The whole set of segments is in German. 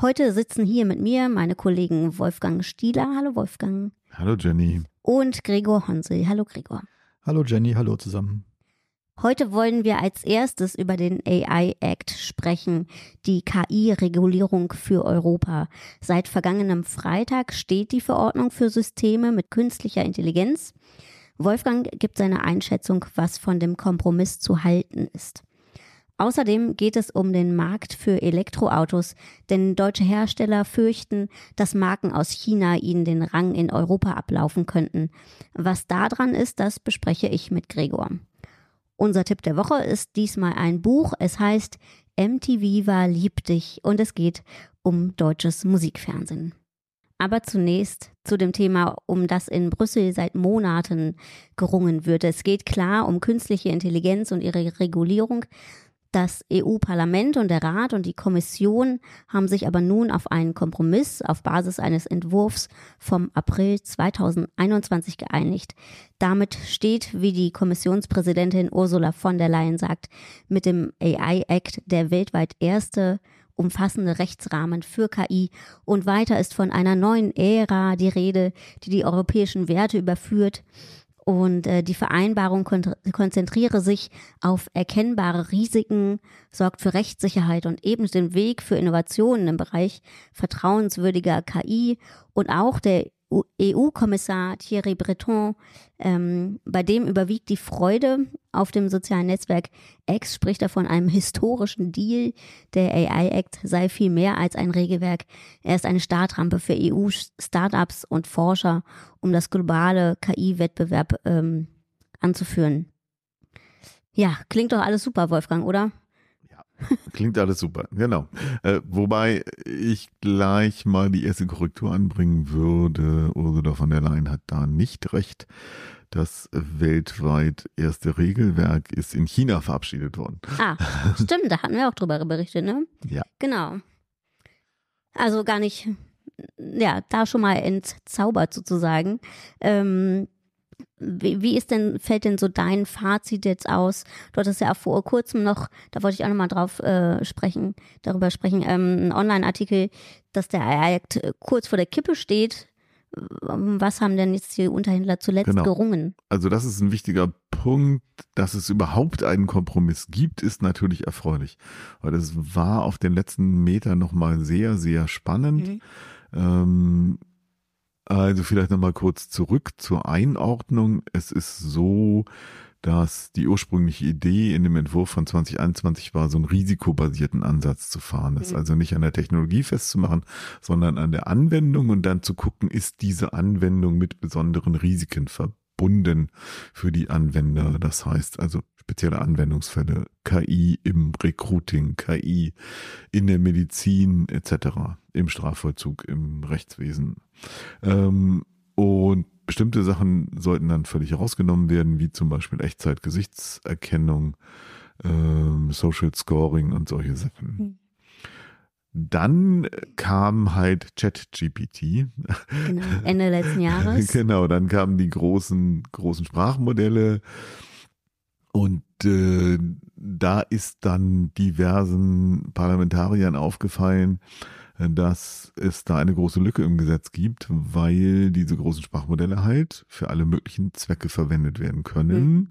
Heute sitzen hier mit mir meine Kollegen Wolfgang Stieler. Hallo Wolfgang. Hallo Jenny. Und Gregor Honsel. Hallo Gregor. Hallo Jenny, hallo zusammen. Heute wollen wir als erstes über den AI Act sprechen, die KI-Regulierung für Europa. Seit vergangenem Freitag steht die Verordnung für Systeme mit künstlicher Intelligenz. Wolfgang gibt seine Einschätzung, was von dem Kompromiss zu halten ist. Außerdem geht es um den Markt für Elektroautos, denn deutsche Hersteller fürchten, dass Marken aus China ihnen den Rang in Europa ablaufen könnten. Was daran ist, das bespreche ich mit Gregor. Unser Tipp der Woche ist diesmal ein Buch. Es heißt MTV war lieb dich und es geht um deutsches Musikfernsehen. Aber zunächst zu dem Thema, um das in Brüssel seit Monaten gerungen wird. Es geht klar um künstliche Intelligenz und ihre Regulierung. Das EU-Parlament und der Rat und die Kommission haben sich aber nun auf einen Kompromiss auf Basis eines Entwurfs vom April 2021 geeinigt. Damit steht, wie die Kommissionspräsidentin Ursula von der Leyen sagt, mit dem AI Act der weltweit erste umfassende Rechtsrahmen für KI und weiter ist von einer neuen Ära die Rede, die die europäischen Werte überführt und äh, die Vereinbarung kon konzentriere sich auf erkennbare Risiken, sorgt für Rechtssicherheit und eben den Weg für Innovationen im Bereich vertrauenswürdiger KI und auch der EU-Kommissar Thierry Breton, ähm, bei dem überwiegt die Freude auf dem sozialen Netzwerk X, spricht er von einem historischen Deal. Der AI-Act sei viel mehr als ein Regelwerk. Er ist eine Startrampe für EU-Startups und Forscher, um das globale KI-Wettbewerb ähm, anzuführen. Ja, klingt doch alles super, Wolfgang, oder? Klingt alles super, genau. Äh, wobei ich gleich mal die erste Korrektur anbringen würde. Ursula von der Leyen hat da nicht recht. Das weltweit erste Regelwerk ist in China verabschiedet worden. Ah, stimmt, da hatten wir auch drüber berichtet, ne? Ja. Genau. Also gar nicht, ja, da schon mal entzaubert sozusagen. Ähm, wie, wie ist denn, fällt denn so dein Fazit jetzt aus? Du hattest ja vor kurzem noch, da wollte ich auch nochmal drauf äh, sprechen, darüber sprechen, ähm, ein Online-Artikel, dass der Act kurz vor der Kippe steht. Was haben denn jetzt die Unterhändler zuletzt genau. gerungen? Also das ist ein wichtiger Punkt, dass es überhaupt einen Kompromiss gibt, ist natürlich erfreulich. Weil es war auf den letzten Metern nochmal sehr, sehr spannend. Mhm. Ähm, also vielleicht nochmal kurz zurück zur Einordnung. Es ist so, dass die ursprüngliche Idee in dem Entwurf von 2021 war, so einen risikobasierten Ansatz zu fahren. Das mhm. also nicht an der Technologie festzumachen, sondern an der Anwendung und dann zu gucken, ist diese Anwendung mit besonderen Risiken verbunden für die Anwender. Das heißt also spezielle Anwendungsfälle, KI im Recruiting, KI in der Medizin etc., im Strafvollzug, im Rechtswesen. Ähm, und bestimmte Sachen sollten dann völlig herausgenommen werden, wie zum Beispiel Echtzeit-Gesichtserkennung, ähm, Social Scoring und solche Sachen. Hm. Dann kam halt ChatGPT. Genau, Ende letzten Jahres. genau, dann kamen die großen, großen Sprachmodelle, und äh, da ist dann diversen Parlamentariern aufgefallen, äh, dass es da eine große Lücke im Gesetz gibt, weil diese großen Sprachmodelle halt für alle möglichen Zwecke verwendet werden können. Mhm.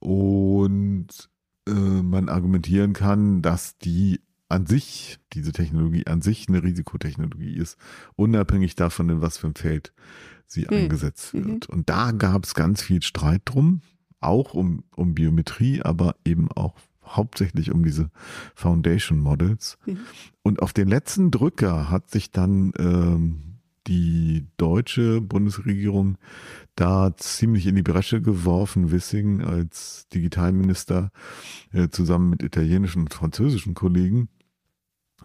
Und äh, man argumentieren kann, dass die an sich, diese Technologie an sich eine Risikotechnologie ist, unabhängig davon, in was für ein Feld sie mhm. eingesetzt wird. Mhm. Und da gab es ganz viel Streit drum auch um, um Biometrie, aber eben auch hauptsächlich um diese Foundation Models. Mhm. Und auf den letzten Drücker hat sich dann ähm, die deutsche Bundesregierung da ziemlich in die Bresche geworfen, Wissing als Digitalminister äh, zusammen mit italienischen und französischen Kollegen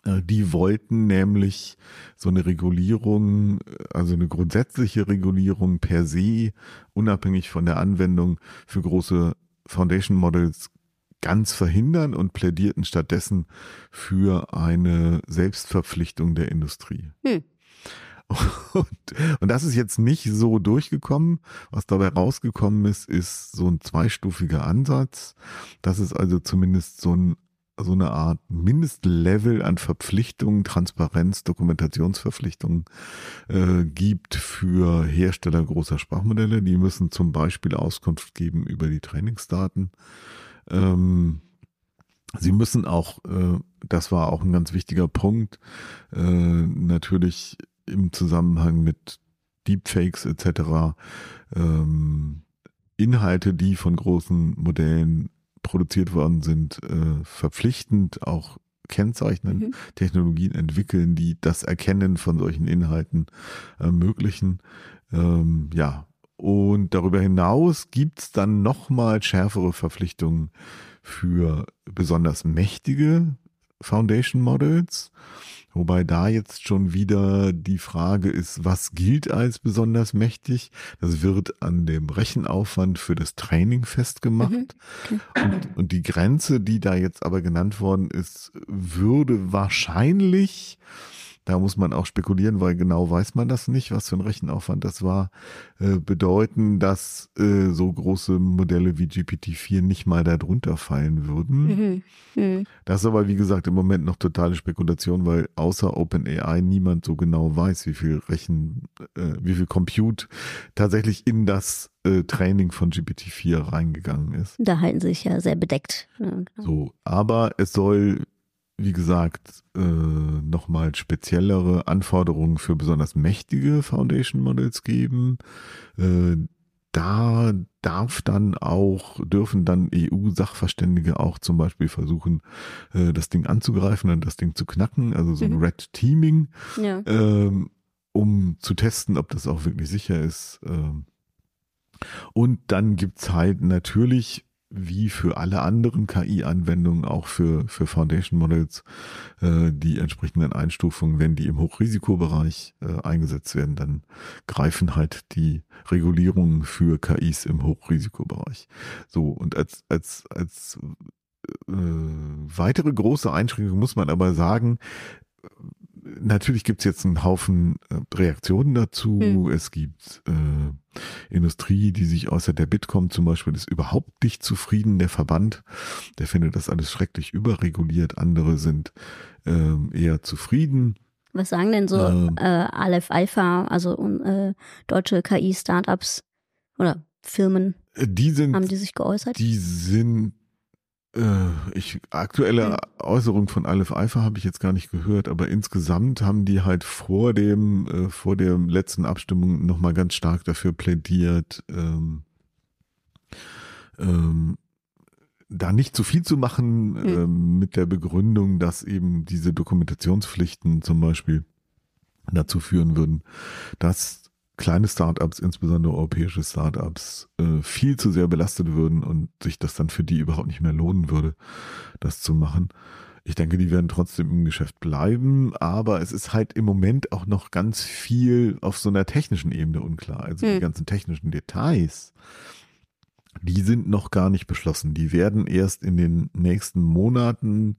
die wollten nämlich so eine Regulierung, also eine grundsätzliche Regulierung per se, unabhängig von der Anwendung für große Foundation Models ganz verhindern und plädierten stattdessen für eine Selbstverpflichtung der Industrie. Hm. Und, und das ist jetzt nicht so durchgekommen. Was dabei rausgekommen ist, ist so ein zweistufiger Ansatz. Das ist also zumindest so ein so eine Art Mindestlevel an Verpflichtungen, Transparenz, Dokumentationsverpflichtungen äh, gibt für Hersteller großer Sprachmodelle. Die müssen zum Beispiel Auskunft geben über die Trainingsdaten. Ähm, sie müssen auch, äh, das war auch ein ganz wichtiger Punkt, äh, natürlich im Zusammenhang mit Deepfakes etc. Ähm, Inhalte, die von großen Modellen produziert worden sind, äh, verpflichtend auch kennzeichnen, mhm. Technologien entwickeln, die das Erkennen von solchen Inhalten ermöglichen. Ähm, ja, und darüber hinaus gibt's dann nochmal schärfere Verpflichtungen für besonders mächtige Foundation Models. Wobei da jetzt schon wieder die Frage ist, was gilt als besonders mächtig? Das wird an dem Rechenaufwand für das Training festgemacht. Mhm. Okay. Und, und die Grenze, die da jetzt aber genannt worden ist, würde wahrscheinlich da muss man auch spekulieren, weil genau weiß man das nicht, was für ein Rechenaufwand das war, äh, bedeuten, dass äh, so große Modelle wie GPT-4 nicht mal darunter fallen würden. Mhm. Mhm. Das ist aber, wie gesagt, im Moment noch totale Spekulation, weil außer OpenAI niemand so genau weiß, wie viel Rechen, äh, wie viel Compute tatsächlich in das äh, Training von GPT-4 reingegangen ist. Da halten sie sich ja sehr bedeckt. Ja, genau. So, aber es soll wie gesagt, äh, nochmal speziellere Anforderungen für besonders mächtige Foundation Models geben. Äh, da darf dann auch, dürfen dann EU-Sachverständige auch zum Beispiel versuchen, äh, das Ding anzugreifen und das Ding zu knacken, also so ein mhm. Red Teaming, ja. ähm, um zu testen, ob das auch wirklich sicher ist. Ähm. Und dann gibt's halt natürlich wie für alle anderen KI-Anwendungen, auch für, für Foundation Models, äh, die entsprechenden Einstufungen, wenn die im Hochrisikobereich äh, eingesetzt werden, dann greifen halt die Regulierungen für KIs im Hochrisikobereich. So, und als, als, als äh, weitere große Einschränkung muss man aber sagen, natürlich gibt es jetzt einen Haufen äh, Reaktionen dazu. Hm. Es gibt äh, Industrie, die sich außer der Bitkom zum Beispiel ist überhaupt nicht zufrieden. Der Verband, der findet das alles schrecklich überreguliert. Andere sind äh, eher zufrieden. Was sagen denn so ähm, äh, Aleph Alpha, also äh, deutsche KI-Startups oder Firmen? Die sind, haben die sich geäußert? Die sind äh, ich, aktuelle hm. Äußerung von Aleph Alpha habe ich jetzt gar nicht gehört, aber insgesamt haben die halt vor dem, äh, vor der letzten Abstimmung nochmal ganz stark dafür plädiert, ähm, ähm, da nicht zu viel zu machen, mhm. ähm, mit der Begründung, dass eben diese Dokumentationspflichten zum Beispiel dazu führen würden, dass kleine Startups, insbesondere europäische Startups, äh, viel zu sehr belastet würden und sich das dann für die überhaupt nicht mehr lohnen würde, das zu machen. Ich denke, die werden trotzdem im Geschäft bleiben, aber es ist halt im Moment auch noch ganz viel auf so einer technischen Ebene unklar. Also hm. die ganzen technischen Details, die sind noch gar nicht beschlossen. Die werden erst in den nächsten Monaten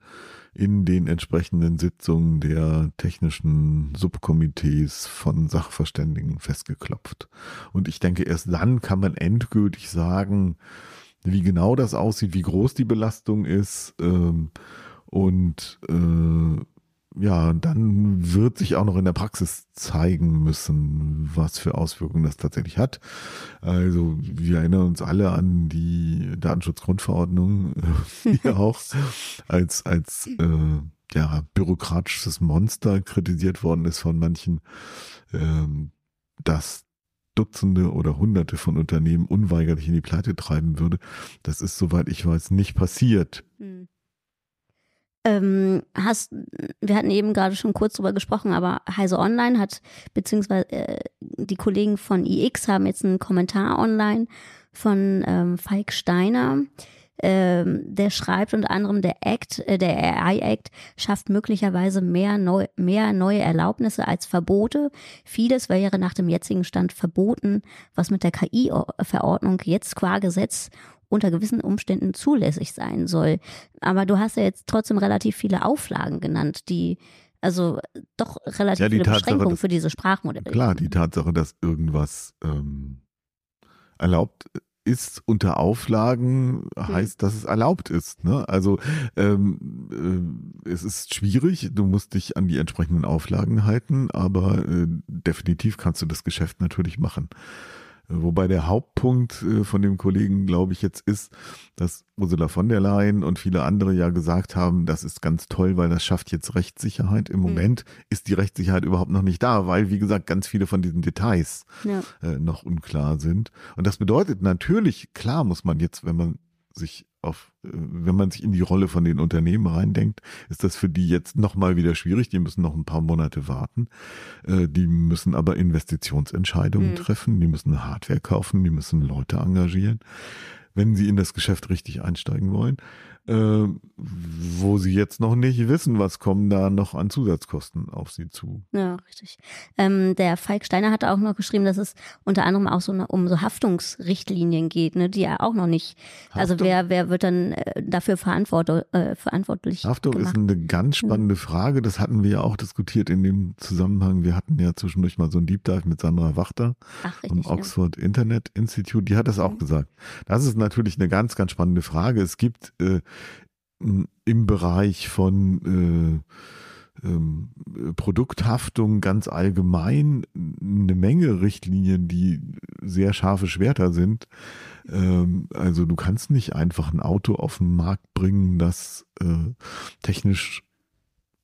in den entsprechenden Sitzungen der technischen Subkomitees von Sachverständigen festgeklopft. Und ich denke, erst dann kann man endgültig sagen, wie genau das aussieht, wie groß die Belastung ist ähm, und äh, ja, dann wird sich auch noch in der Praxis zeigen müssen, was für Auswirkungen das tatsächlich hat. Also wir erinnern uns alle an die Datenschutzgrundverordnung, die auch als, als äh, ja, bürokratisches Monster kritisiert worden ist von manchen, ähm, dass Dutzende oder Hunderte von Unternehmen unweigerlich in die Pleite treiben würde. Das ist, soweit ich weiß, nicht passiert. Hm. Ähm, hast, wir hatten eben gerade schon kurz drüber gesprochen, aber Heise Online hat, beziehungsweise äh, die Kollegen von iX haben jetzt einen Kommentar online von ähm, Falk Steiner. ähm, der schreibt unter anderem, der Act, äh, der AI Act schafft möglicherweise mehr, neu, mehr neue Erlaubnisse als Verbote. Vieles wäre nach dem jetzigen Stand verboten, was mit der KI-Verordnung jetzt qua Gesetz unter gewissen Umständen zulässig sein soll. Aber du hast ja jetzt trotzdem relativ viele Auflagen genannt, die also doch relativ ja, viele Tatsache, Beschränkungen dass, für diese Sprachmodelle. Klar, die Tatsache, dass irgendwas ähm, erlaubt ist unter Auflagen, hm. heißt, dass es erlaubt ist. Ne? Also ähm, äh, es ist schwierig, du musst dich an die entsprechenden Auflagen halten, aber äh, definitiv kannst du das Geschäft natürlich machen. Wobei der Hauptpunkt äh, von dem Kollegen, glaube ich, jetzt ist, dass Ursula von der Leyen und viele andere ja gesagt haben, das ist ganz toll, weil das schafft jetzt Rechtssicherheit. Im mhm. Moment ist die Rechtssicherheit überhaupt noch nicht da, weil, wie gesagt, ganz viele von diesen Details ja. äh, noch unklar sind. Und das bedeutet natürlich, klar muss man jetzt, wenn man sich auf, äh, wenn man sich in die Rolle von den Unternehmen reindenkt, ist das für die jetzt nochmal wieder schwierig. Die müssen noch ein paar Monate warten. Äh, die müssen aber Investitionsentscheidungen mhm. treffen. Die müssen Hardware kaufen. Die müssen Leute engagieren, wenn sie in das Geschäft richtig einsteigen wollen äh, wo sie jetzt noch nicht wissen, was kommen da noch an Zusatzkosten auf sie zu. Ja, richtig. Ähm, der Falk Steiner hat auch noch geschrieben, dass es unter anderem auch so eine, um so Haftungsrichtlinien geht, ne, die er auch noch nicht. Also Haftung? Also wer, wer wird dann äh, dafür verantwort, äh, verantwortlich? Haftung gemacht? ist eine ganz spannende ja. Frage. Das hatten wir ja auch diskutiert in dem Zusammenhang. Wir hatten ja zwischendurch mal so ein Deep Dive mit Sandra Wachter Ach, richtig, vom Oxford ja. Internet Institute. Die hat das auch mhm. gesagt. Das ist natürlich eine ganz, ganz spannende Frage. Es gibt äh, im Bereich von äh, ähm, Produkthaftung ganz allgemein eine Menge Richtlinien, die sehr scharfe Schwerter sind. Ähm, also du kannst nicht einfach ein Auto auf den Markt bringen, das äh, technisch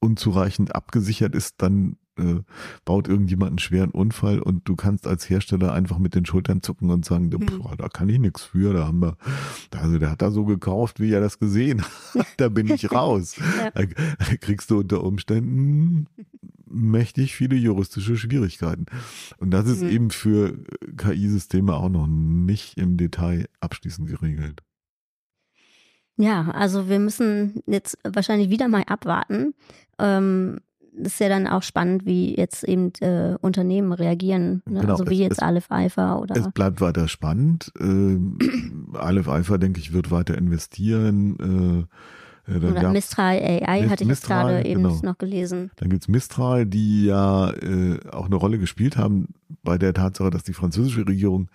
unzureichend abgesichert ist, dann äh, baut irgendjemand einen schweren Unfall und du kannst als Hersteller einfach mit den Schultern zucken und sagen, hm. boah, da kann ich nichts für, da haben wir, also der hat da so gekauft, wie er das gesehen hat, da bin ich raus. da, da kriegst du unter Umständen mächtig viele juristische Schwierigkeiten. Und das ist mhm. eben für KI-Systeme auch noch nicht im Detail abschließend geregelt. Ja, also wir müssen jetzt wahrscheinlich wieder mal abwarten. Ähm, ist ja dann auch spannend, wie jetzt eben äh, Unternehmen reagieren. Ne? Genau, also wie es, jetzt es, Aleph Alpha oder. Es bleibt weiter spannend. Äh, Aleph Alpha, denke ich, wird weiter investieren. Äh, Oder Mistral AI hatte ich Mistral, gerade eben genau. noch gelesen. Dann gibt's Mistral, die ja äh, auch eine Rolle gespielt haben bei der Tatsache, dass die französische Regierung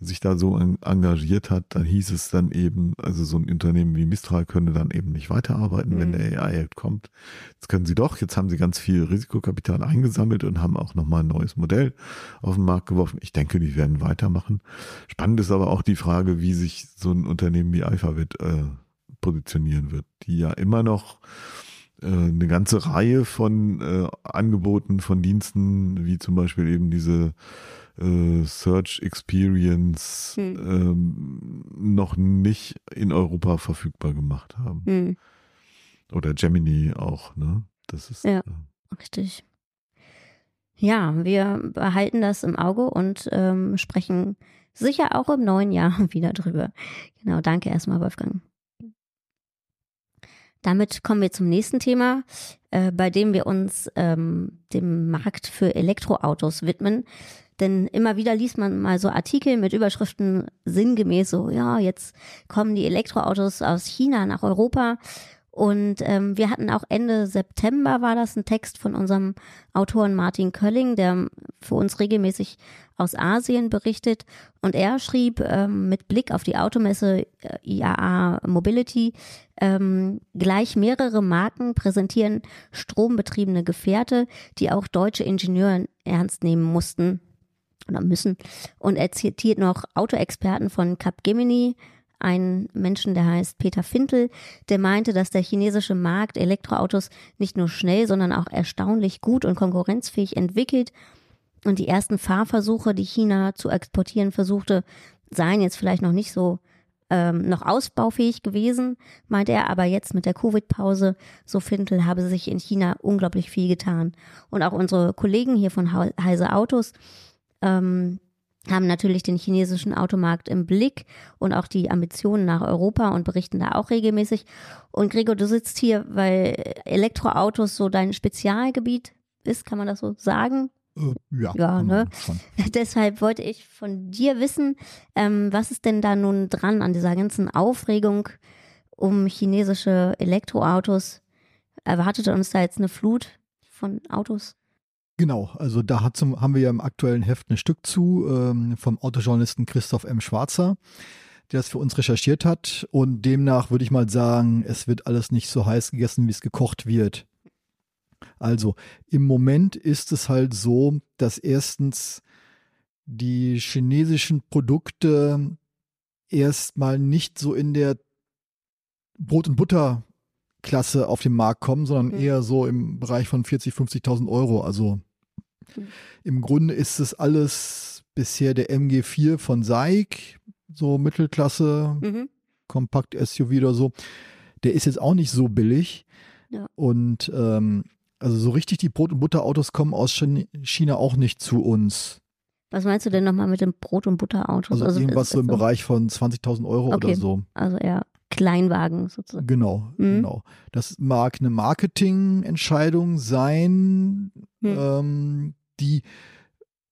sich da so engagiert hat. Dann hieß es dann eben, also so ein Unternehmen wie Mistral könne dann eben nicht weiterarbeiten, mhm. wenn der AI-Act kommt. Jetzt können sie doch, jetzt haben sie ganz viel Risikokapital eingesammelt und haben auch nochmal ein neues Modell auf den Markt geworfen. Ich denke, die werden weitermachen. Spannend ist aber auch die Frage, wie sich so ein Unternehmen wie Alphabet äh, positionieren wird, die ja immer noch äh, eine ganze Reihe von äh, Angeboten, von Diensten, wie zum Beispiel eben diese äh, Search Experience hm. ähm, noch nicht in Europa verfügbar gemacht haben. Hm. Oder Gemini auch, ne? Das ist ja, äh, richtig. Ja, wir behalten das im Auge und ähm, sprechen sicher auch im neuen Jahr wieder drüber. Genau, danke erstmal, Wolfgang. Damit kommen wir zum nächsten Thema, äh, bei dem wir uns ähm, dem Markt für Elektroautos widmen. Denn immer wieder liest man mal so Artikel mit Überschriften sinngemäß so, ja, jetzt kommen die Elektroautos aus China nach Europa und ähm, wir hatten auch Ende September war das ein Text von unserem Autoren Martin Kölling, der für uns regelmäßig aus Asien berichtet. Und er schrieb ähm, mit Blick auf die Automesse äh, IAA Mobility, ähm, gleich mehrere Marken präsentieren strombetriebene Gefährte, die auch deutsche Ingenieure ernst nehmen mussten oder müssen. Und er zitiert noch Autoexperten von Capgemini, einen Menschen, der heißt Peter Fintel, der meinte, dass der chinesische Markt Elektroautos nicht nur schnell, sondern auch erstaunlich gut und konkurrenzfähig entwickelt. Und die ersten Fahrversuche, die China zu exportieren versuchte, seien jetzt vielleicht noch nicht so ähm, noch ausbaufähig gewesen, meint er, aber jetzt mit der Covid-Pause, so Fintel, habe sich in China unglaublich viel getan. Und auch unsere Kollegen hier von Heise Autos ähm, haben natürlich den chinesischen Automarkt im Blick und auch die Ambitionen nach Europa und berichten da auch regelmäßig. Und Gregor, du sitzt hier, weil Elektroautos so dein Spezialgebiet ist, kann man das so sagen? Äh, ja, ja ne? Deshalb wollte ich von dir wissen, ähm, was ist denn da nun dran an dieser ganzen Aufregung um chinesische Elektroautos? Erwartet uns da jetzt eine Flut von Autos? Genau, also da hat zum, haben wir ja im aktuellen Heft ein Stück zu ähm, vom Autojournalisten Christoph M. Schwarzer, der das für uns recherchiert hat. Und demnach würde ich mal sagen, es wird alles nicht so heiß gegessen, wie es gekocht wird. Also im Moment ist es halt so, dass erstens die chinesischen Produkte erstmal nicht so in der Brot- und Butter-Klasse auf den Markt kommen, sondern mhm. eher so im Bereich von 40.000, 50.000 Euro. Also. Im Grunde ist es alles bisher der MG4 von SAIC, so Mittelklasse, mhm. Kompakt-SUV oder so. Der ist jetzt auch nicht so billig. Ja. Und ähm, also so richtig die Brot- und Butterautos kommen aus China auch nicht zu uns. Was meinst du denn nochmal mit dem Brot- und Butterautos? Also, also irgendwas so im so? Bereich von 20.000 Euro okay. oder so. Also eher Kleinwagen sozusagen. Genau, mhm. genau. Das mag eine Marketingentscheidung sein, mhm. ähm, die,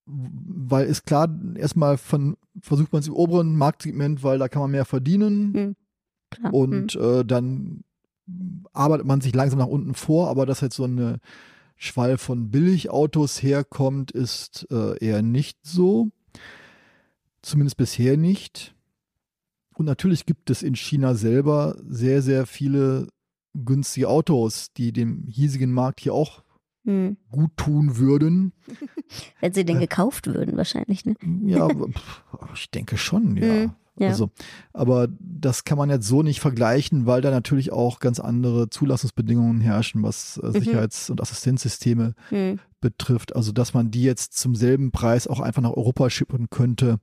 weil ist klar, erstmal von, versucht man es im oberen Marktsegment, weil da kann man mehr verdienen. Mhm. Und mhm. äh, dann arbeitet man sich langsam nach unten vor, aber dass jetzt so eine Schwall von Billigautos herkommt, ist äh, eher nicht so. Zumindest bisher nicht. Und natürlich gibt es in China selber sehr, sehr viele günstige Autos, die dem hiesigen Markt hier auch hm. gut tun würden. Wenn sie denn äh, gekauft würden, wahrscheinlich, ne? Ja, ich denke schon, ja. Hm. Ja. Also, aber das kann man jetzt so nicht vergleichen, weil da natürlich auch ganz andere Zulassungsbedingungen herrschen, was äh, mhm. Sicherheits- und Assistenzsysteme mhm. betrifft. Also, dass man die jetzt zum selben Preis auch einfach nach Europa schippen könnte,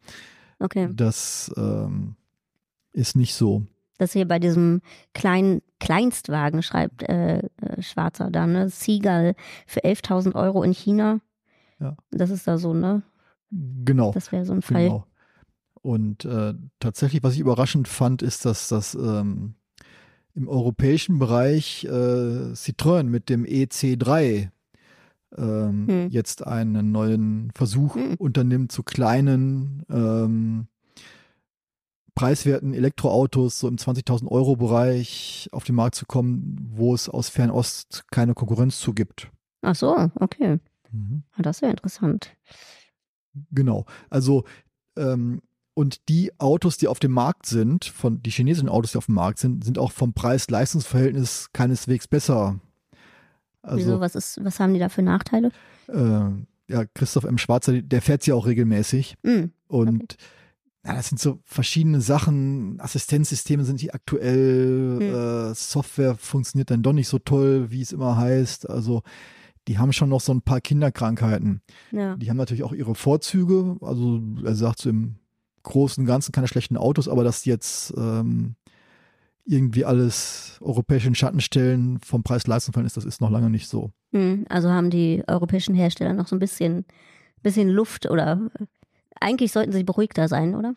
okay. das ähm, ist nicht so. Das hier bei diesem kleinen Kleinstwagen schreibt äh, äh, Schwarzer da, ne? Seagull für 11.000 Euro in China. Ja. Das ist da so, ne? Genau. Das wäre so ein Fall. Genau. Und äh, tatsächlich, was ich überraschend fand, ist, dass das ähm, im europäischen Bereich äh, Citroën mit dem EC3 ähm, hm. jetzt einen neuen Versuch hm. unternimmt, zu kleinen ähm, preiswerten Elektroautos so im 20.000 Euro Bereich auf den Markt zu kommen, wo es aus Fernost keine Konkurrenz zu gibt. Ach so, okay. Mhm. Ah, das wäre interessant. Genau. Also ähm, und die Autos, die auf dem Markt sind, von die chinesischen Autos, die auf dem Markt sind, sind auch vom Preis-Leistungs-Verhältnis keineswegs besser. Also, Wieso? Was, ist, was haben die da für Nachteile? Äh, ja, Christoph M. Schwarzer, der fährt sie auch regelmäßig. Mm, und okay. Ja, das sind so verschiedene Sachen. Assistenzsysteme sind die aktuell, mm. äh, Software funktioniert dann doch nicht so toll, wie es immer heißt. Also die haben schon noch so ein paar Kinderkrankheiten. Ja. Die haben natürlich auch ihre Vorzüge. Also er sagt so im Großen und Ganzen keine schlechten Autos, aber dass jetzt ähm, irgendwie alles europäischen Schatten stellen vom Preis-Leistung-Verhältnis, das ist noch lange nicht so. Hm, also haben die europäischen Hersteller noch so ein bisschen, bisschen Luft oder eigentlich sollten sie beruhigter sein, oder?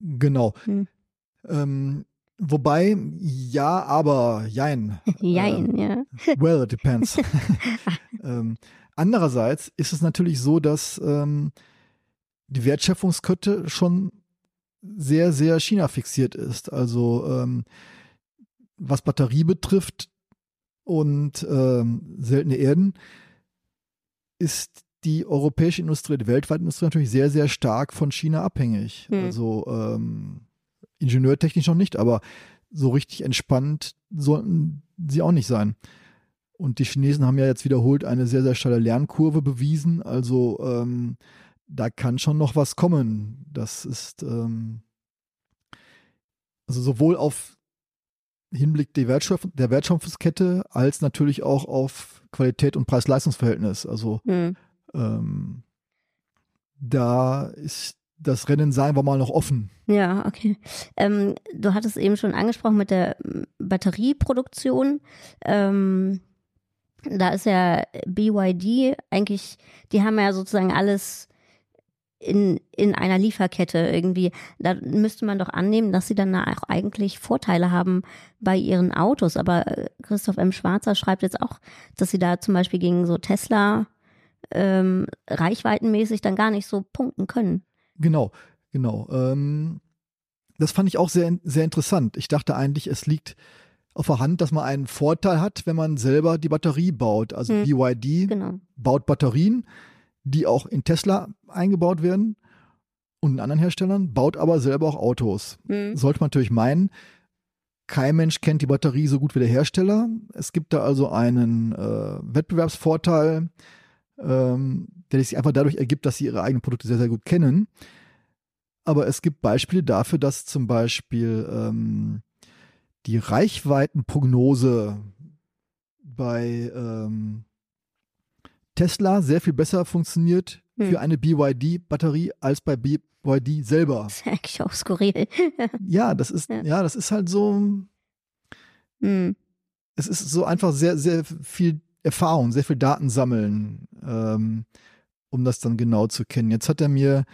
Genau. Hm. Ähm, wobei, ja, aber jein. jein, äh, ja. Well, it depends. ähm, andererseits ist es natürlich so, dass ähm, die Wertschöpfungskette schon sehr, sehr China fixiert ist. Also ähm, was Batterie betrifft und ähm, seltene Erden, ist die europäische Industrie, die weltweite Industrie natürlich sehr, sehr stark von China abhängig. Hm. Also ähm, ingenieurtechnisch noch nicht, aber so richtig entspannt sollten sie auch nicht sein. Und die Chinesen haben ja jetzt wiederholt eine sehr, sehr steile Lernkurve bewiesen. Also ähm, da kann schon noch was kommen. Das ist ähm, also sowohl auf Hinblick der, Wertschöpf der Wertschöpfungskette als natürlich auch auf Qualität und Preis-Leistungs-Verhältnis. Also mhm. Ähm, da ist das Rennen, sagen wir mal, noch offen. Ja, okay. Ähm, du hattest eben schon angesprochen mit der Batterieproduktion. Ähm, da ist ja BYD eigentlich, die haben ja sozusagen alles in, in einer Lieferkette irgendwie. Da müsste man doch annehmen, dass sie dann auch eigentlich Vorteile haben bei ihren Autos. Aber Christoph M. Schwarzer schreibt jetzt auch, dass sie da zum Beispiel gegen so Tesla ähm, reichweitenmäßig dann gar nicht so punkten können. Genau, genau. Ähm, das fand ich auch sehr, sehr interessant. Ich dachte eigentlich, es liegt auf der Hand, dass man einen Vorteil hat, wenn man selber die Batterie baut. Also hm. BYD genau. baut Batterien die auch in Tesla eingebaut werden und in anderen Herstellern, baut aber selber auch Autos. Mhm. Sollte man natürlich meinen, kein Mensch kennt die Batterie so gut wie der Hersteller. Es gibt da also einen äh, Wettbewerbsvorteil, ähm, der sich einfach dadurch ergibt, dass sie ihre eigenen Produkte sehr, sehr gut kennen. Aber es gibt Beispiele dafür, dass zum Beispiel ähm, die Reichweitenprognose bei ähm, Tesla sehr viel besser funktioniert hm. für eine BYD-Batterie als bei BYD selber. Das ist eigentlich auch skurril. ja, das ist, ja. ja. das ist halt so. Hm. Es ist so einfach sehr, sehr viel Erfahrung, sehr viel Daten sammeln, ähm, um das dann genau zu kennen. Jetzt hat er mir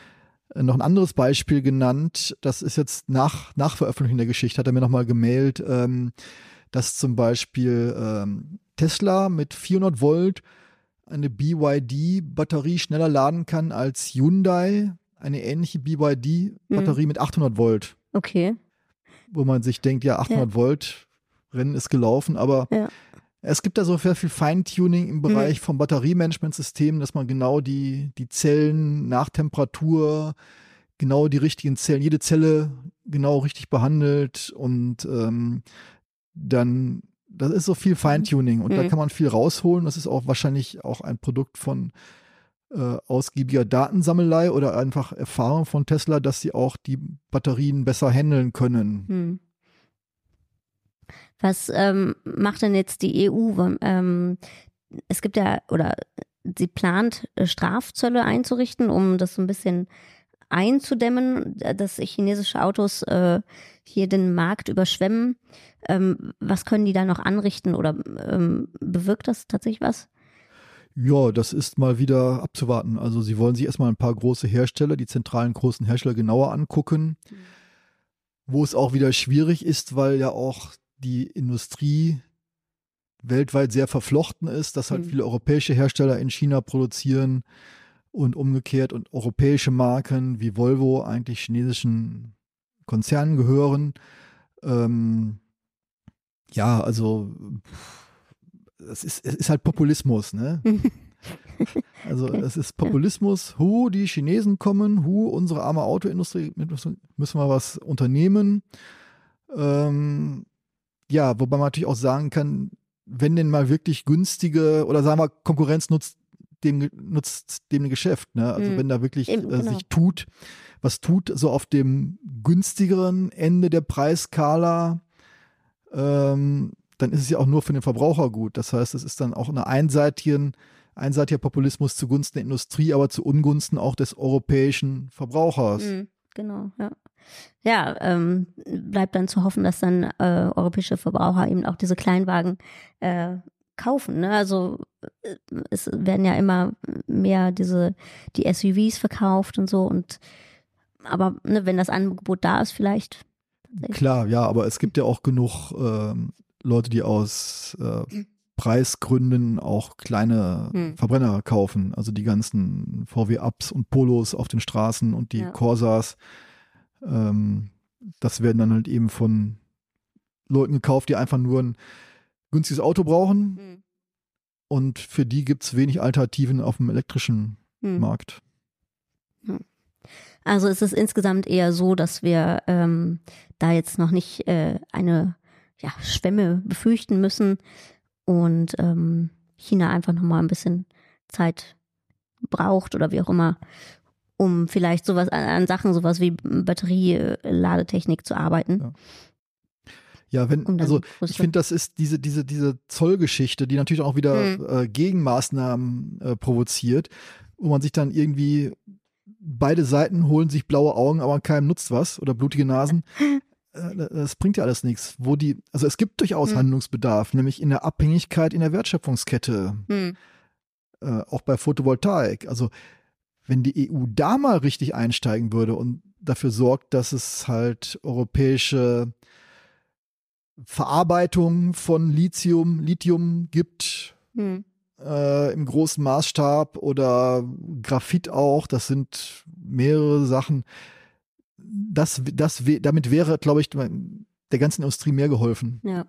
äh, noch ein anderes Beispiel genannt. Das ist jetzt nach, nach Veröffentlichung der Geschichte, hat er mir nochmal gemailt, ähm, dass zum Beispiel ähm, Tesla mit 400 Volt eine BYD-Batterie schneller laden kann als Hyundai eine ähnliche BYD-Batterie mhm. mit 800 Volt. Okay. Wo man sich denkt, ja, 800 ja. Volt, Rennen ist gelaufen, aber ja. Es gibt da so sehr viel Feintuning im Bereich mhm. vom Batteriemanagementsystemen, dass man genau die, die Zellen nach Temperatur, genau die richtigen Zellen, jede Zelle genau richtig behandelt und ähm, dann das ist so viel Feintuning und mhm. da kann man viel rausholen. Das ist auch wahrscheinlich auch ein Produkt von äh, ausgiebiger Datensammelei oder einfach Erfahrung von Tesla, dass sie auch die Batterien besser handeln können. Mhm. Was ähm, macht denn jetzt die EU? Ähm, es gibt ja, oder sie plant, äh, Strafzölle einzurichten, um das so ein bisschen einzudämmen, dass chinesische Autos äh, hier den Markt überschwemmen. Ähm, was können die da noch anrichten oder ähm, bewirkt das tatsächlich was? Ja, das ist mal wieder abzuwarten. Also sie wollen sich erstmal ein paar große Hersteller, die zentralen großen Hersteller genauer angucken, mhm. wo es auch wieder schwierig ist, weil ja auch die Industrie weltweit sehr verflochten ist, dass halt mhm. viele europäische Hersteller in China produzieren und umgekehrt und europäische Marken wie Volvo eigentlich chinesischen Konzernen gehören. Ähm, ja, also es ist, es ist halt Populismus, ne? Also es ist Populismus, hu, die Chinesen kommen, hu, unsere arme Autoindustrie, müssen wir was unternehmen. Ähm, ja, wobei man natürlich auch sagen kann, wenn denn mal wirklich günstige oder sagen wir Konkurrenz nutzt dem nutzt dem Geschäft, ne? Also mhm. wenn da wirklich Eben, äh, genau. sich tut, was tut, so auf dem günstigeren Ende der Preiskala, ähm, dann ist es ja auch nur für den Verbraucher gut. Das heißt, es ist dann auch eine einseitigen, einseitiger Populismus zugunsten der Industrie, aber zu Ungunsten auch des europäischen Verbrauchers. Mhm, genau, ja. Ja, ähm, bleibt dann zu hoffen, dass dann äh, europäische Verbraucher eben auch diese Kleinwagen äh, kaufen. Ne? Also äh, es werden ja immer mehr diese die SUVs verkauft und so und aber ne, wenn das Angebot da ist, vielleicht Klar, ja, aber es gibt ja auch genug ähm, Leute, die aus äh, Preisgründen auch kleine hm. Verbrenner kaufen. Also die ganzen VW-Ups und Polos auf den Straßen und die ja. Corsas. Ähm, das werden dann halt eben von Leuten gekauft, die einfach nur ein günstiges Auto brauchen. Hm. Und für die gibt es wenig Alternativen auf dem elektrischen hm. Markt. Also ist es insgesamt eher so, dass wir ähm, da jetzt noch nicht äh, eine ja, Schwemme befürchten müssen und ähm, China einfach noch mal ein bisschen Zeit braucht oder wie auch immer, um vielleicht sowas an, an Sachen, sowas wie Batterieladetechnik zu arbeiten. Ja. Ja, wenn, also ich finde, das ist diese, diese, diese Zollgeschichte, die natürlich auch wieder hm. äh, Gegenmaßnahmen äh, provoziert, wo man sich dann irgendwie beide Seiten holen sich blaue Augen, aber keinem nutzt was oder blutige Nasen. Äh, das bringt ja alles nichts. Wo die, also es gibt durchaus hm. Handlungsbedarf, nämlich in der Abhängigkeit in der Wertschöpfungskette. Hm. Äh, auch bei Photovoltaik. Also wenn die EU da mal richtig einsteigen würde und dafür sorgt, dass es halt europäische Verarbeitung von Lithium, Lithium gibt, hm. äh, im großen Maßstab oder Graphit auch, das sind mehrere Sachen. Das, das, damit wäre, glaube ich, der ganzen Industrie mehr geholfen. Ja.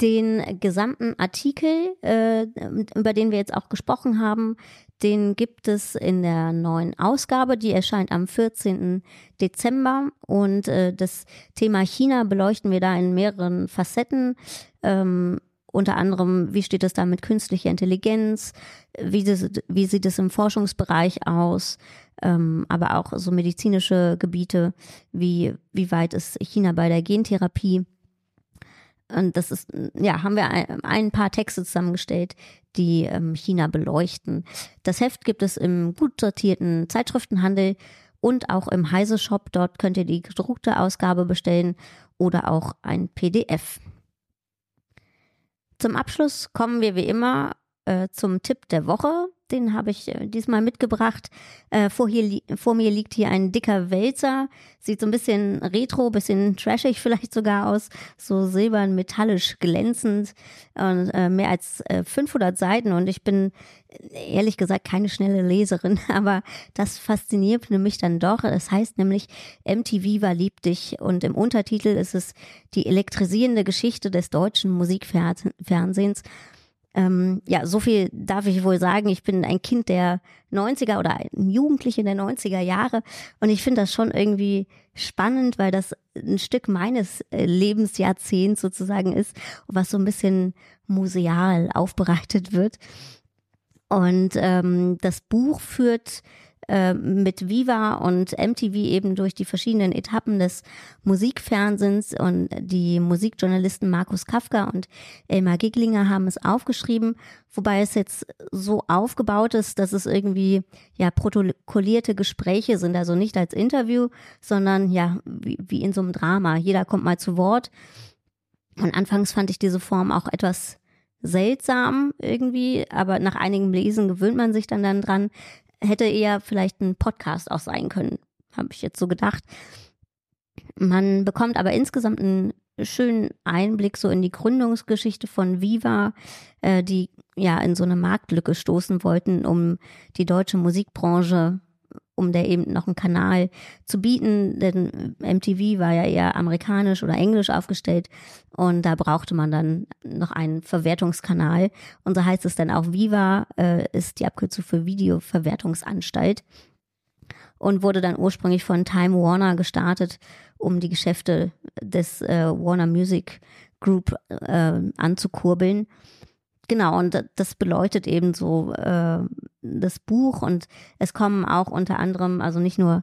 Den gesamten Artikel, äh, über den wir jetzt auch gesprochen haben, den gibt es in der neuen Ausgabe, die erscheint am 14. Dezember. Und äh, das Thema China beleuchten wir da in mehreren Facetten. Ähm, unter anderem, wie steht es da mit künstlicher Intelligenz? Wie, das, wie sieht es im Forschungsbereich aus? Ähm, aber auch so medizinische Gebiete. Wie, wie weit ist China bei der Gentherapie? Und das ist, ja, haben wir ein, ein paar Texte zusammengestellt, die ähm, China beleuchten. Das Heft gibt es im gut sortierten Zeitschriftenhandel und auch im Heise Shop. Dort könnt ihr die gedruckte Ausgabe bestellen oder auch ein PDF. Zum Abschluss kommen wir wie immer äh, zum Tipp der Woche den habe ich äh, diesmal mitgebracht. Äh, vor, hier, vor mir liegt hier ein dicker Wälzer. Sieht so ein bisschen retro, bisschen trashig vielleicht sogar aus. So silbern, metallisch glänzend. Und äh, mehr als äh, 500 Seiten. Und ich bin ehrlich gesagt keine schnelle Leserin. Aber das fasziniert mich dann doch. Es heißt nämlich MTV war lieb dich. Und im Untertitel ist es die elektrisierende Geschichte des deutschen Musikfernsehens. Ähm, ja, so viel darf ich wohl sagen. Ich bin ein Kind der 90er oder ein Jugendliche der 90er Jahre und ich finde das schon irgendwie spannend, weil das ein Stück meines äh, Lebensjahrzehnts sozusagen ist, was so ein bisschen museal aufbereitet wird. Und ähm, das Buch führt äh, mit Viva und MTV eben durch die verschiedenen Etappen des Musikfernsehens. Und die Musikjournalisten Markus Kafka und Elmar Giglinger haben es aufgeschrieben, wobei es jetzt so aufgebaut ist, dass es irgendwie ja protokollierte Gespräche sind, also nicht als Interview, sondern ja wie, wie in so einem Drama. Jeder kommt mal zu Wort. Und anfangs fand ich diese Form auch etwas seltsam irgendwie, aber nach einigem Lesen gewöhnt man sich dann dann dran hätte eher vielleicht ein Podcast auch sein können, habe ich jetzt so gedacht. Man bekommt aber insgesamt einen schönen Einblick so in die Gründungsgeschichte von Viva, äh, die ja in so eine Marktlücke stoßen wollten, um die deutsche Musikbranche um der eben noch einen Kanal zu bieten, denn MTV war ja eher amerikanisch oder englisch aufgestellt und da brauchte man dann noch einen Verwertungskanal. Und so heißt es dann auch Viva, äh, ist die Abkürzung für Videoverwertungsanstalt und wurde dann ursprünglich von Time Warner gestartet, um die Geschäfte des äh, Warner Music Group äh, anzukurbeln. Genau, und das beleuchtet eben so äh, das Buch und es kommen auch unter anderem, also nicht nur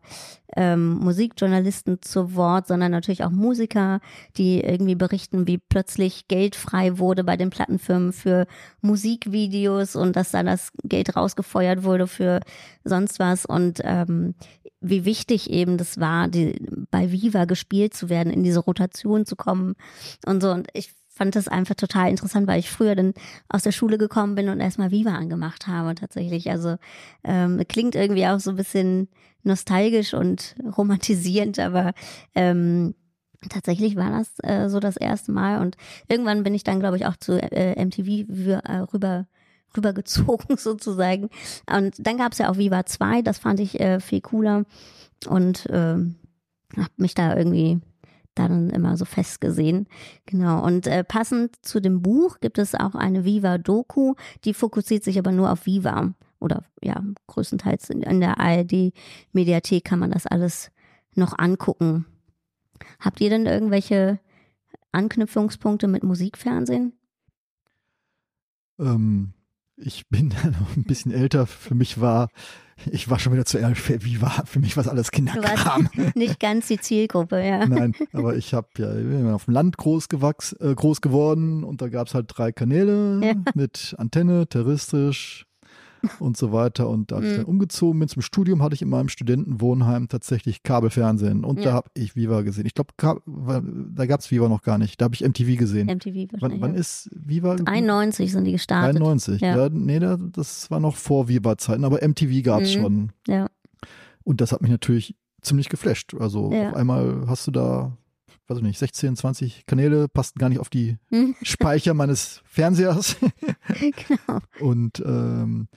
ähm, Musikjournalisten zu Wort, sondern natürlich auch Musiker, die irgendwie berichten, wie plötzlich Geld frei wurde bei den Plattenfirmen für Musikvideos und dass dann das Geld rausgefeuert wurde für sonst was und ähm, wie wichtig eben das war, die, bei Viva gespielt zu werden, in diese Rotation zu kommen und so. Und ich fand das einfach total interessant, weil ich früher dann aus der Schule gekommen bin und erstmal Viva angemacht habe tatsächlich. Also ähm, klingt irgendwie auch so ein bisschen nostalgisch und romantisierend, aber ähm, tatsächlich war das äh, so das erste Mal und irgendwann bin ich dann, glaube ich, auch zu äh, MTV äh, rüber rübergezogen sozusagen. Und dann gab es ja auch Viva 2, das fand ich äh, viel cooler und äh, habe mich da irgendwie dann immer so festgesehen. Genau. Und äh, passend zu dem Buch gibt es auch eine Viva-Doku, die fokussiert sich aber nur auf Viva. Oder ja, größtenteils in, in der ARD-Mediathek kann man das alles noch angucken. Habt ihr denn irgendwelche Anknüpfungspunkte mit Musikfernsehen? Ähm, ich bin noch ein bisschen älter. Für mich war ich war schon wieder zu ehrlich, wie war, für mich was alles Kinderkram. nicht ganz die Zielgruppe, ja. Nein, aber ich habe ja ich bin auf dem Land groß, gewachs, äh, groß geworden und da gab es halt drei Kanäle ja. mit Antenne, terrestrisch, und so weiter. Und als ich dann umgezogen bin zum Studium, hatte ich in meinem Studentenwohnheim tatsächlich Kabelfernsehen. Und Ja. da habe ich Viva gesehen. Ich glaube, da gab es Viva noch gar nicht. Da habe ich MTV gesehen. MTV wann, wahrscheinlich. wann ist Viva? 91 sind die gestartet. 93. Ja. Ja. nee, da- das war noch vor Viva-Zeiten, aber MTV gab es Mhm. schon. Ja. Und das hat mich natürlich ziemlich geflasht. Also Ja. auf einmal hast du da, weiß ich nicht, 16, 20 Kanäle, passten gar nicht auf die Mhm. Speicher meines Fernsehers. genau. Und ähm,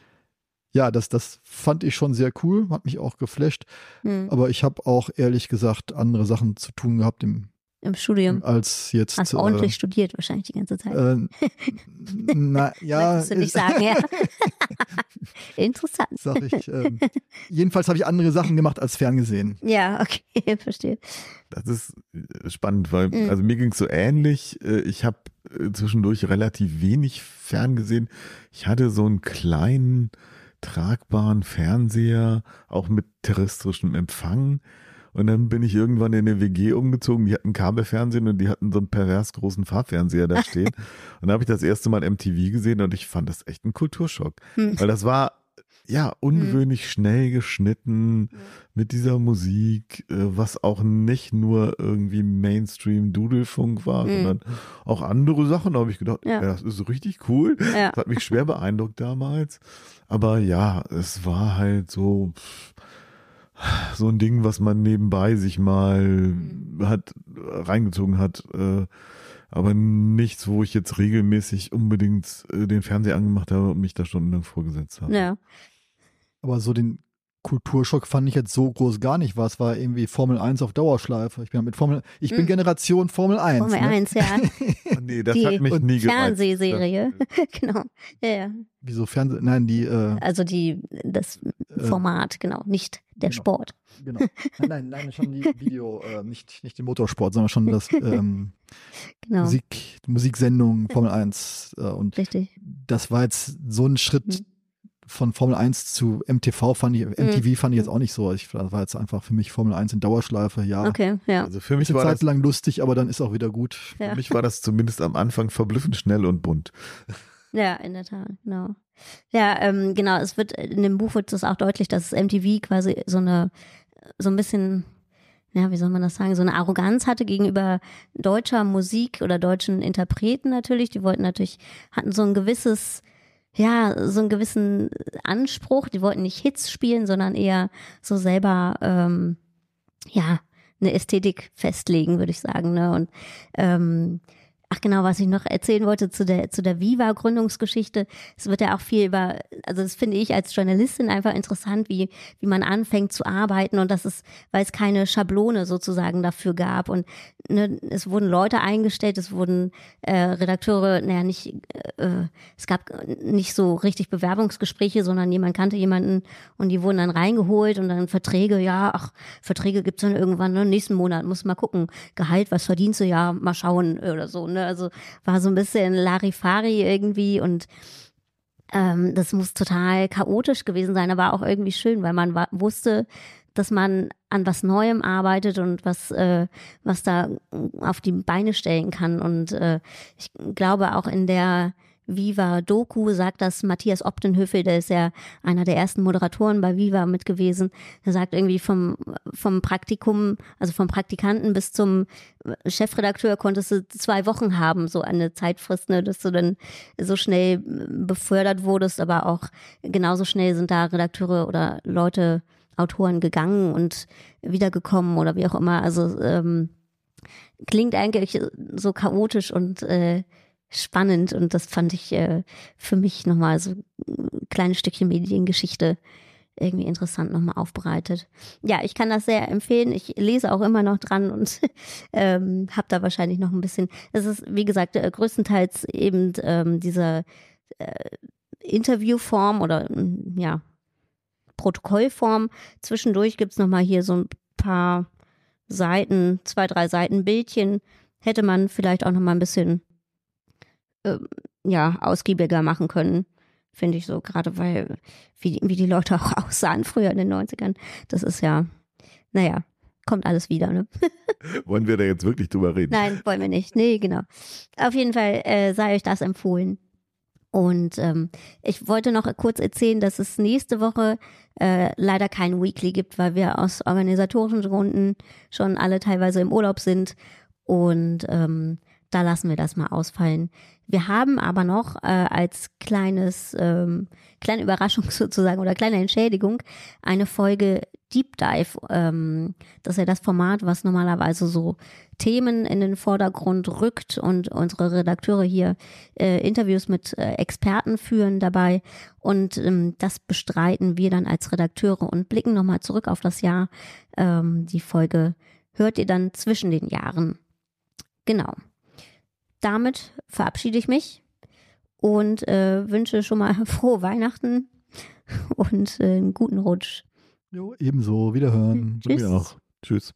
ja, das, das fand ich schon sehr cool, hat mich auch geflasht. Hm. Aber ich habe auch ehrlich gesagt andere Sachen zu tun gehabt im, Im Studium. als jetzt. Hast äh, ordentlich studiert wahrscheinlich die ganze Zeit. äh, na, ja, du nicht ist- sagen, ja. Interessant. sag ich. Ähm, jedenfalls habe ich andere Sachen gemacht als ferngesehen. Ja, okay, verstehe. Das ist äh, spannend, weil Mhm. also mir ging es so ähnlich. Äh, Ich habe zwischendurch relativ wenig ferngesehen. Ich hatte so einen kleinen tragbaren Fernseher, auch mit terrestrischem Empfang. Und dann bin ich irgendwann in eine WG umgezogen, die hatten Kabelfernsehen und die hatten so einen pervers großen Farbfernseher da stehen. und da habe ich das erste Mal MTV gesehen und ich fand das echt ein Kulturschock. Hm. Weil das war ja ungewöhnlich schnell geschnitten mit dieser Musik, äh, was auch nicht nur irgendwie Mainstream-Dudelfunk war, Mhm. sondern auch andere Sachen. Da habe ich gedacht, Ja. das ist richtig cool. Ja. Das hat mich schwer beeindruckt damals. Aber ja, es war halt so pff, so ein Ding, was man nebenbei sich mal Mhm. hat äh, reingezogen hat. Äh, aber nichts, wo ich jetzt regelmäßig unbedingt den Fernseher angemacht habe und mich da stundenlang vorgesetzt habe. Ja. Aber so den Kulturschock fand ich jetzt so groß gar nicht, was war irgendwie Formel 1 auf Dauerschleife. Ich bin mit Formel, ich bin Mhm. Generation Formel 1. Formel ne? 1, ja. Oh, nee, das Die hat mich nie gereizt. Fernsehserie. genau. Ja, ja. Wieso Fernseh, nein, die, äh, Also die, das Äh, Format, genau. Nicht der genau. Sport. genau. Nein, nein, nein, schon die Video, äh, nicht, nicht den Motorsport, sondern schon das ähm, Genau. Musik, Musiksendung Formel 1. Äh, und Richtig. das war jetzt so ein Schritt Mhm. Von Formel 1 zu MTV fand ich, MTV fand ich jetzt auch nicht so. Ich, das war jetzt einfach für mich Formel 1 in Dauerschleife, ja. Okay, ja. Also für Ist mich, eine war Zeit das, lang lustig, aber dann ist auch wieder gut. Ja. für mich war das zumindest am Anfang verblüffend schnell und bunt. Ja, in der Tat, genau. Ja, ähm, genau, es wird, in dem Buch wird es auch deutlich, dass MTV quasi so eine, so ein bisschen, ja, wie soll man das sagen, so eine Arroganz hatte gegenüber deutscher Musik oder deutschen Interpreten natürlich. Die wollten natürlich, hatten so ein gewisses, ja, so einen gewissen Anspruch. Die wollten nicht Hits spielen, sondern eher so selber, ähm, ja, eine Ästhetik festlegen, würde ich sagen. Ne? Und ähm, Ach genau, was ich noch erzählen wollte zu der zu der Viva Gründungsgeschichte. Es wird ja auch viel über, also das finde ich als Journalistin einfach interessant, wie wie man anfängt zu arbeiten und das ist, weil es keine Schablone sozusagen dafür gab und ne, es wurden Leute eingestellt, es wurden äh, Redakteure, naja nicht, äh, es gab nicht so richtig Bewerbungsgespräche, sondern jemand kannte jemanden und die wurden dann reingeholt und dann Verträge, ja, ach Verträge gibt's dann irgendwann, ne, nächsten Monat muss mal gucken, Gehalt, was verdienst du, ja, mal schauen oder so, ne, also war so ein bisschen Larifari irgendwie und ähm, das muss total chaotisch gewesen sein, aber auch irgendwie schön, weil man wusste, dass man an was Neuem arbeitet und was, äh, was da auf die Beine stellen kann. Und äh, ich glaube auch in der Viva Doku sagt das Matthias Optenhöfel, der ist ja einer der ersten Moderatoren bei Viva mit gewesen. Der sagt irgendwie vom, vom Praktikum, also vom Praktikanten bis zum Chefredakteur konntest du zwei Wochen haben, so eine Zeitfrist, ne, dass du dann so schnell befördert wurdest, aber auch genauso schnell sind da Redakteure oder Leute, Autoren gegangen und wiedergekommen oder wie auch immer. Also ähm, klingt eigentlich so chaotisch und äh, spannend und das fand ich äh, für mich nochmal so ein kleines Stückchen Mediengeschichte irgendwie interessant nochmal aufbereitet. Ja, ich kann das sehr empfehlen. Ich lese auch immer noch dran und ähm, habe da wahrscheinlich noch ein bisschen. Es ist, wie gesagt, äh, größtenteils eben ähm, diese äh, Interviewform oder mm, ja, Protokollform. Zwischendurch gibt's noch mal hier so ein paar Seiten, zwei, drei Seiten Bildchen. Hätte man vielleicht auch noch mal ein bisschen ähm, ja, ausgiebiger machen können, finde ich so, gerade weil, wie, wie die Leute auch aussahen früher in den 90ern. Das ist ja, naja, kommt alles wieder, ne? Wollen wir da jetzt wirklich drüber reden? Nein, wollen wir nicht. Nee, genau. Auf jeden Fall äh, sei euch das empfohlen. Und ähm, ich wollte noch kurz erzählen, dass es nächste Woche äh, leider kein Weekly gibt, weil wir aus organisatorischen Gründen schon alle teilweise im Urlaub sind. Und ähm, da lassen wir das mal ausfallen. Wir haben aber noch äh, als kleines, ähm, kleine Überraschung sozusagen oder kleine Entschädigung eine Folge Deep Dive. Ähm, das ist ja das Format, was normalerweise so Themen in den Vordergrund rückt und unsere Redakteure hier äh, Interviews mit äh, Experten führen dabei. Und ähm, das bestreiten wir dann als Redakteure und blicken nochmal zurück auf das Jahr. Ähm, die Folge hört ihr dann zwischen den Jahren. Genau damit verabschiede ich mich und äh, wünsche schon mal frohe Weihnachten und äh, einen guten Rutsch. Jo, ebenso. Wiederhören. Tschüss. Tschüss.